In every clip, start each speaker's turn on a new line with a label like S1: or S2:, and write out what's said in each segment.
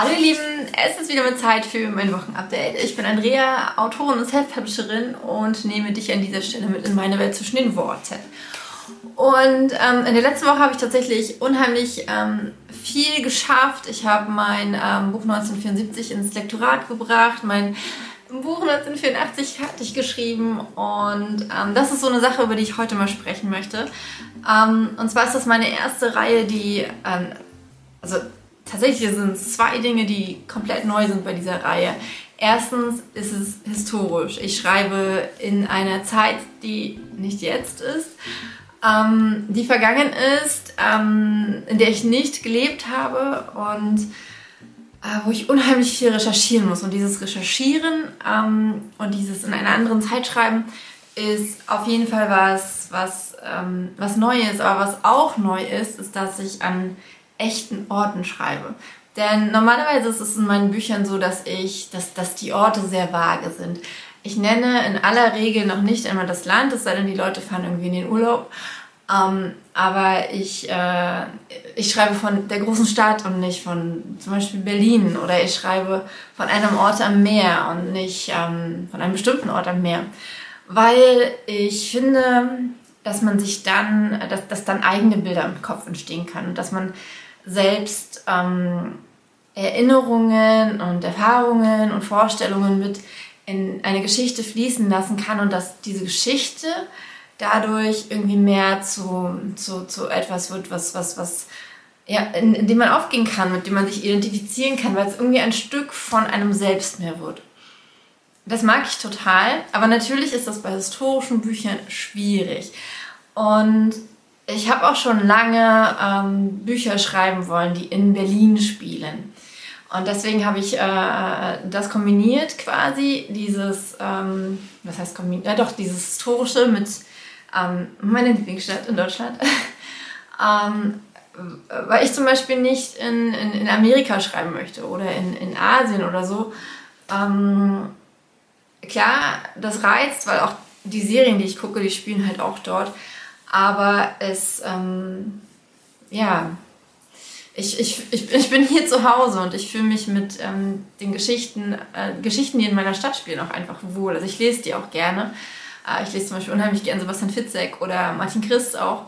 S1: Hallo ihr Lieben, es ist wieder mit Zeit für mein Wochenupdate. Ich bin Andrea, Autorin und Self-Publisherin und nehme dich an dieser Stelle mit in meine Welt zwischen den Worten. Und ähm, in der letzten Woche habe ich tatsächlich unheimlich ähm, viel geschafft. Ich habe mein ähm, Buch 1974 ins Lektorat gebracht, mein Buch 1984 hatte ich geschrieben und ähm, das ist so eine Sache, über die ich heute mal sprechen möchte. Ähm, und zwar ist das meine erste Reihe, die, ähm, also tatsächlich sind es zwei Dinge, die komplett neu sind bei dieser Reihe. Erstens ist es historisch. Ich schreibe in einer Zeit, die nicht jetzt ist, ähm, die vergangen ist, ähm, in der ich nicht gelebt habe und äh, wo ich unheimlich viel recherchieren muss. Und dieses Recherchieren ähm, und dieses in einer anderen Zeit schreiben ist auf jeden Fall was, was, ähm, was neu ist. Aber was auch neu ist, ist, dass ich an echten Orten schreibe. Denn normalerweise ist es in meinen Büchern so, dass ich, dass, dass die Orte sehr vage sind. Ich nenne in aller Regel noch nicht einmal das Land, es sei denn, die Leute fahren irgendwie in den Urlaub. Ähm, aber ich, äh, ich schreibe von der großen Stadt und nicht von zum Beispiel Berlin. Oder ich schreibe von einem Ort am Meer und nicht ähm, von einem bestimmten Ort am Meer. Weil ich finde, dass man sich dann, dass, dass dann eigene Bilder im Kopf entstehen kann und dass man selbst ähm, Erinnerungen und Erfahrungen und Vorstellungen mit in eine Geschichte fließen lassen kann und dass diese Geschichte dadurch irgendwie mehr zu, zu, zu etwas wird, was, was, was, ja, in, in dem man aufgehen kann, mit dem man sich identifizieren kann, weil es irgendwie ein Stück von einem selbst mehr wird. Das mag ich total, aber natürlich ist das bei historischen Büchern schwierig. Und ich habe auch schon lange ähm, Bücher schreiben wollen, die in Berlin spielen. Und deswegen habe ich äh, das kombiniert quasi, dieses, ähm, was heißt kombiniert? Ja, doch, dieses historische mit ähm, meiner Lieblingsstadt in Deutschland. ähm, weil ich zum Beispiel nicht in, in, in Amerika schreiben möchte oder in, in Asien oder so. Ähm, klar, das reizt, weil auch die Serien, die ich gucke, die spielen halt auch dort aber es, ähm, ja, ich, ich, ich, ich bin hier zu Hause und ich fühle mich mit ähm, den Geschichten, äh, Geschichten, die in meiner Stadt spielen, auch einfach wohl. Also ich lese die auch gerne. Äh, ich lese zum Beispiel unheimlich gerne Sebastian Fitzek oder Martin Christ auch.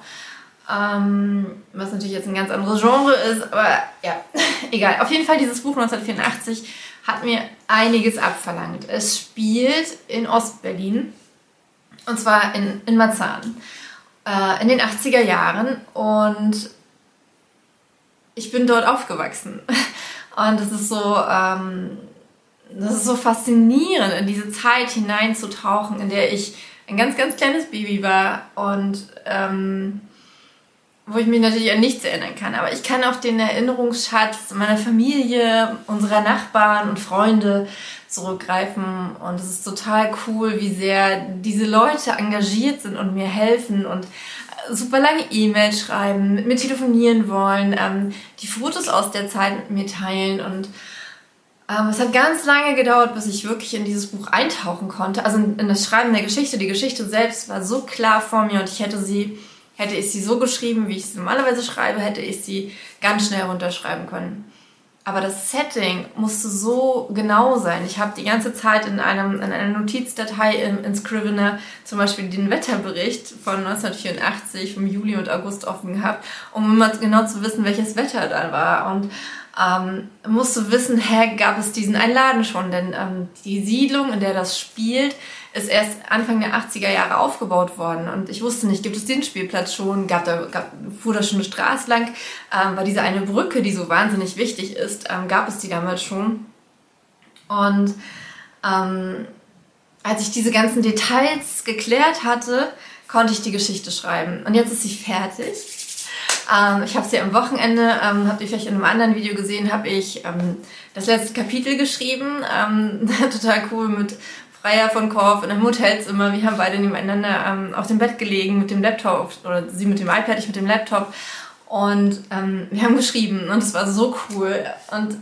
S1: Ähm, was natürlich jetzt ein ganz anderes Genre ist, aber ja, egal. Auf jeden Fall, dieses Buch 1984 hat mir einiges abverlangt. Es spielt in Ostberlin und zwar in, in Marzahn äh, in den 80er Jahren und ich bin dort aufgewachsen. Und es ist so, ähm, das ist so faszinierend, in diese Zeit hineinzutauchen, in der ich ein ganz, ganz kleines Baby war und ähm, wo ich mich natürlich an nichts erinnern kann. Aber ich kann auf den Erinnerungsschatz meiner Familie, unserer Nachbarn und Freunde zurückgreifen. Und es ist total cool, wie sehr diese Leute engagiert sind und mir helfen und äh, super lange E-Mails schreiben, mit mir telefonieren wollen, ähm, die Fotos aus der Zeit mit mir teilen und ähm, es hat ganz lange gedauert, bis ich wirklich in dieses Buch eintauchen konnte. Also in, in das Schreiben der Geschichte. Die Geschichte selbst war so klar vor mir und ich hätte sie, hätte ich sie so geschrieben, wie ich sie normalerweise schreibe, hätte ich sie ganz schnell runterschreiben können. Aber das Setting musste so genau sein. Ich habe die ganze Zeit in, einem, in einer Notizdatei in, in Scrivener zum Beispiel den Wetterbericht von 1984 vom Juli und August offen gehabt, um immer genau zu wissen, welches Wetter da war. Und ähm, musste wissen, hä, gab es diesen einen Laden schon? Denn ähm, die Siedlung, in der das spielt, ist erst Anfang der 80er Jahre aufgebaut worden. Und ich wusste nicht, gibt es den Spielplatz schon? Gab da, gab, fuhr da schon eine Straße lang? Ähm, war diese eine Brücke, die so wahnsinnig wichtig ist, ähm, gab es die damals schon? Und ähm, als ich diese ganzen Details geklärt hatte, konnte ich die Geschichte schreiben. Und jetzt ist sie fertig. Ähm, ich habe sie am Wochenende, ähm, habt ihr vielleicht in einem anderen Video gesehen, habe ich ähm, das letzte Kapitel geschrieben. Ähm, total cool mit Freier von Korf in einem Hotelzimmer. Wir haben beide nebeneinander ähm, auf dem Bett gelegen mit dem Laptop oder sie mit dem iPad, ich mit dem Laptop. Und ähm, wir haben geschrieben und es war so cool. Und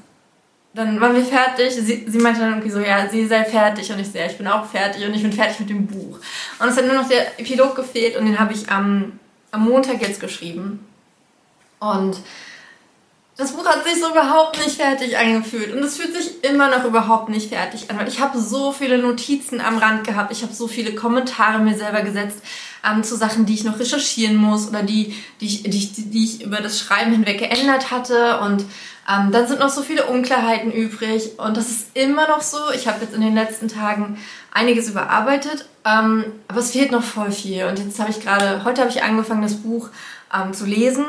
S1: dann waren wir fertig. Sie, sie meinte dann irgendwie so, ja, sie sei fertig. Und ich ja, ich bin auch fertig und ich bin fertig mit dem Buch. Und es hat nur noch der Epilog gefehlt und den habe ich am, am Montag jetzt geschrieben. Und das Buch hat sich so überhaupt nicht fertig angefühlt und es fühlt sich immer noch überhaupt nicht fertig an, weil ich habe so viele Notizen am Rand gehabt, ich habe so viele Kommentare mir selber gesetzt ähm, zu Sachen, die ich noch recherchieren muss oder die, die, ich, die, ich, die ich über das Schreiben hinweg geändert hatte und ähm, dann sind noch so viele Unklarheiten übrig und das ist immer noch so. Ich habe jetzt in den letzten Tagen einiges überarbeitet, ähm, aber es fehlt noch voll viel und jetzt habe ich gerade, heute habe ich angefangen, das Buch ähm, zu lesen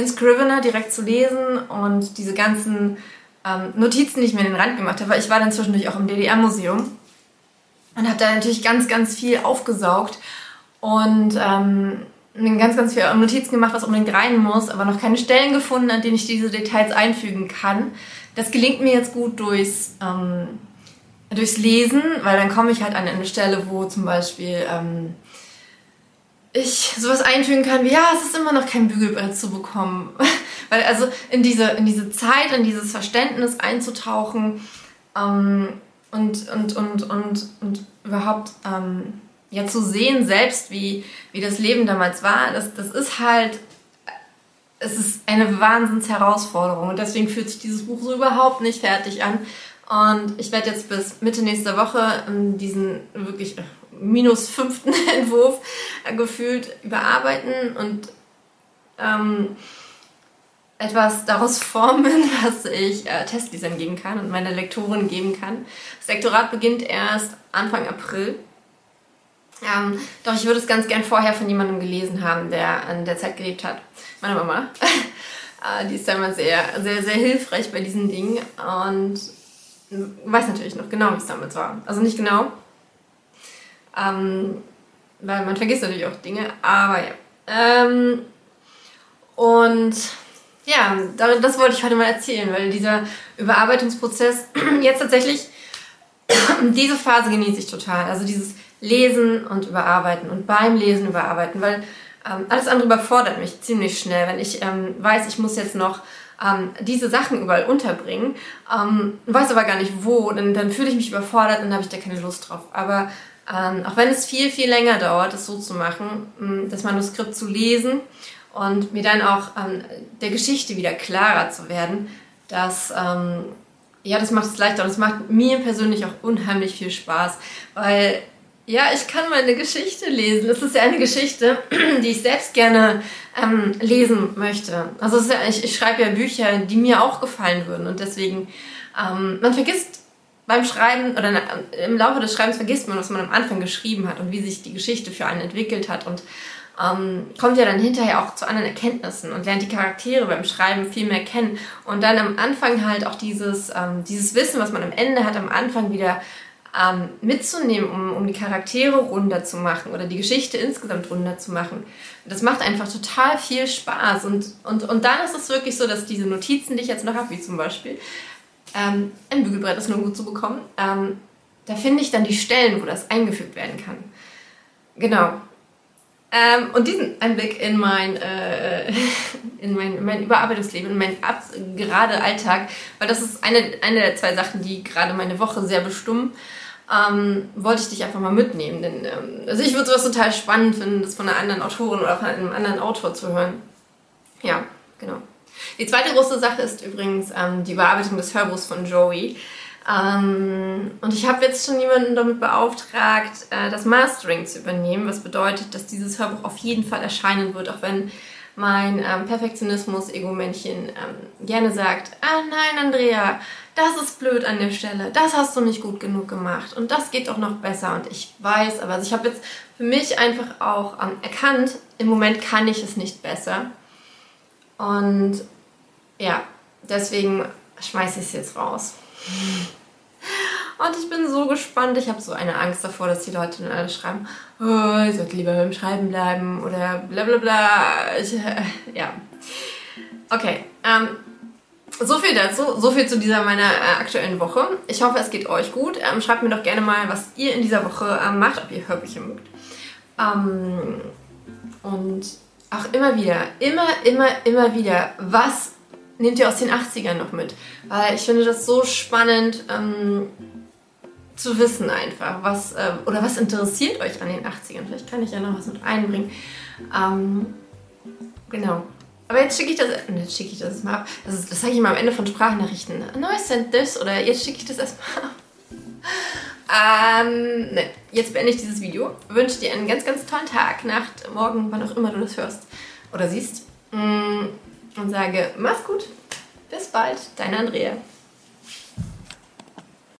S1: in Scrivener direkt zu lesen und diese ganzen ähm, Notizen, die ich mir in den Rand gemacht habe, weil ich war dann zwischendurch auch im DDR-Museum und habe da natürlich ganz, ganz viel aufgesaugt und ähm, ganz, ganz viel Notizen gemacht, was unbedingt rein muss, aber noch keine Stellen gefunden, an denen ich diese Details einfügen kann. Das gelingt mir jetzt gut durchs, ähm, durchs Lesen, weil dann komme ich halt an eine Stelle, wo zum Beispiel ähm, ich sowas einfügen kann wie, ja, es ist immer noch kein Bügelbrett zu bekommen. Weil also in diese, in diese Zeit, in dieses Verständnis einzutauchen ähm, und, und, und, und, und überhaupt ähm, ja, zu sehen selbst, wie, wie das Leben damals war, das, das ist halt, es ist eine Wahnsinnsherausforderung und deswegen fühlt sich dieses Buch so überhaupt nicht fertig an. Und ich werde jetzt bis Mitte nächster Woche diesen wirklich minus fünften Entwurf äh, gefühlt überarbeiten und ähm, etwas daraus formen, was ich äh, Testdesign geben kann und meiner Lektorin geben kann. Das Lektorat beginnt erst Anfang April. Ähm, doch ich würde es ganz gern vorher von jemandem gelesen haben, der an der Zeit gelebt hat. Meine Mama. äh, die ist damals sehr, sehr, sehr hilfreich bei diesen Dingen und weiß natürlich noch genau, wie es damals war. Also nicht genau, ähm, weil man vergisst natürlich auch Dinge, aber ja. Ähm, und ja, das wollte ich heute mal erzählen, weil dieser Überarbeitungsprozess jetzt tatsächlich, diese Phase genieße ich total. Also dieses Lesen und Überarbeiten und beim Lesen überarbeiten, weil ähm, alles andere überfordert mich ziemlich schnell. Wenn ich ähm, weiß, ich muss jetzt noch ähm, diese Sachen überall unterbringen, ähm, weiß aber gar nicht wo, dann, dann fühle ich mich überfordert und dann habe ich da keine Lust drauf. Aber ähm, auch wenn es viel, viel länger dauert, das so zu machen, ähm, das Manuskript zu lesen und mir dann auch ähm, der Geschichte wieder klarer zu werden, das, ähm, ja, das macht es leichter und es macht mir persönlich auch unheimlich viel Spaß, weil ja, ich kann meine Geschichte lesen. Das ist ja eine Geschichte, die ich selbst gerne ähm, lesen möchte. Also ja, ich, ich, schreibe ja Bücher, die mir auch gefallen würden und deswegen, ähm, man vergisst beim Schreiben oder im Laufe des Schreibens vergisst man, was man am Anfang geschrieben hat und wie sich die Geschichte für einen entwickelt hat und ähm, kommt ja dann hinterher auch zu anderen Erkenntnissen und lernt die Charaktere beim Schreiben viel mehr kennen und dann am Anfang halt auch dieses, ähm, dieses Wissen, was man am Ende hat, am Anfang wieder ähm, mitzunehmen, um, um die Charaktere runder zu machen oder die Geschichte insgesamt runder zu machen. Das macht einfach total viel Spaß und, und, und dann ist es wirklich so, dass diese Notizen, die ich jetzt noch habe, wie zum Beispiel, ähm, ein Bügelbrett ist nur gut zu bekommen. Ähm, da finde ich dann die Stellen, wo das eingefügt werden kann. Genau. Ähm, und diesen Einblick in mein, äh, in mein, mein Überarbeitungsleben, in meinen gerade Alltag, weil das ist eine, eine der zwei Sachen, die gerade meine Woche sehr bestimmen, ähm, wollte ich dich einfach mal mitnehmen. Denn ähm, also ich würde sowas total spannend finden, das von einer anderen Autorin oder von einem anderen Autor zu hören. Die zweite große Sache ist übrigens ähm, die Bearbeitung des Hörbuchs von Joey. Ähm, und ich habe jetzt schon jemanden damit beauftragt, äh, das Mastering zu übernehmen, was bedeutet, dass dieses Hörbuch auf jeden Fall erscheinen wird, auch wenn mein ähm, Perfektionismus-Ego-Männchen ähm, gerne sagt, ah nein, Andrea, das ist blöd an der Stelle, das hast du nicht gut genug gemacht und das geht doch noch besser und ich weiß, aber also ich habe jetzt für mich einfach auch ähm, erkannt, im Moment kann ich es nicht besser und ja, deswegen schmeiße ich es jetzt raus. Und ich bin so gespannt. Ich habe so eine Angst davor, dass die Leute dann alle schreiben, oh, ich sollte lieber beim Schreiben bleiben oder bla bla bla. Ich, äh, ja. Okay. Ähm, so viel dazu. So viel zu dieser meiner äh, aktuellen Woche. Ich hoffe, es geht euch gut. Ähm, schreibt mir doch gerne mal, was ihr in dieser Woche ähm, macht, ob ihr Hörbücher mögt. Ähm, und auch immer wieder, immer, immer, immer wieder, was nehmt ihr aus den 80ern noch mit? Weil ich finde das so spannend ähm, zu wissen einfach, was, äh, oder was interessiert euch an den 80ern? Vielleicht kann ich ja noch was mit einbringen. Ähm, genau. Aber jetzt schicke ich das, ne, schicke ich das mal ab. Das, das sage ich mal am Ende von Sprachnachrichten. No, I sent this oder jetzt schicke ich das erstmal ab. Ähm, ne, jetzt beende ich dieses Video. Wünsche dir einen ganz, ganz tollen Tag, Nacht, Morgen, wann auch immer du das hörst oder siehst. Mm, und sage, mach's gut. Bis bald, deine Andrea.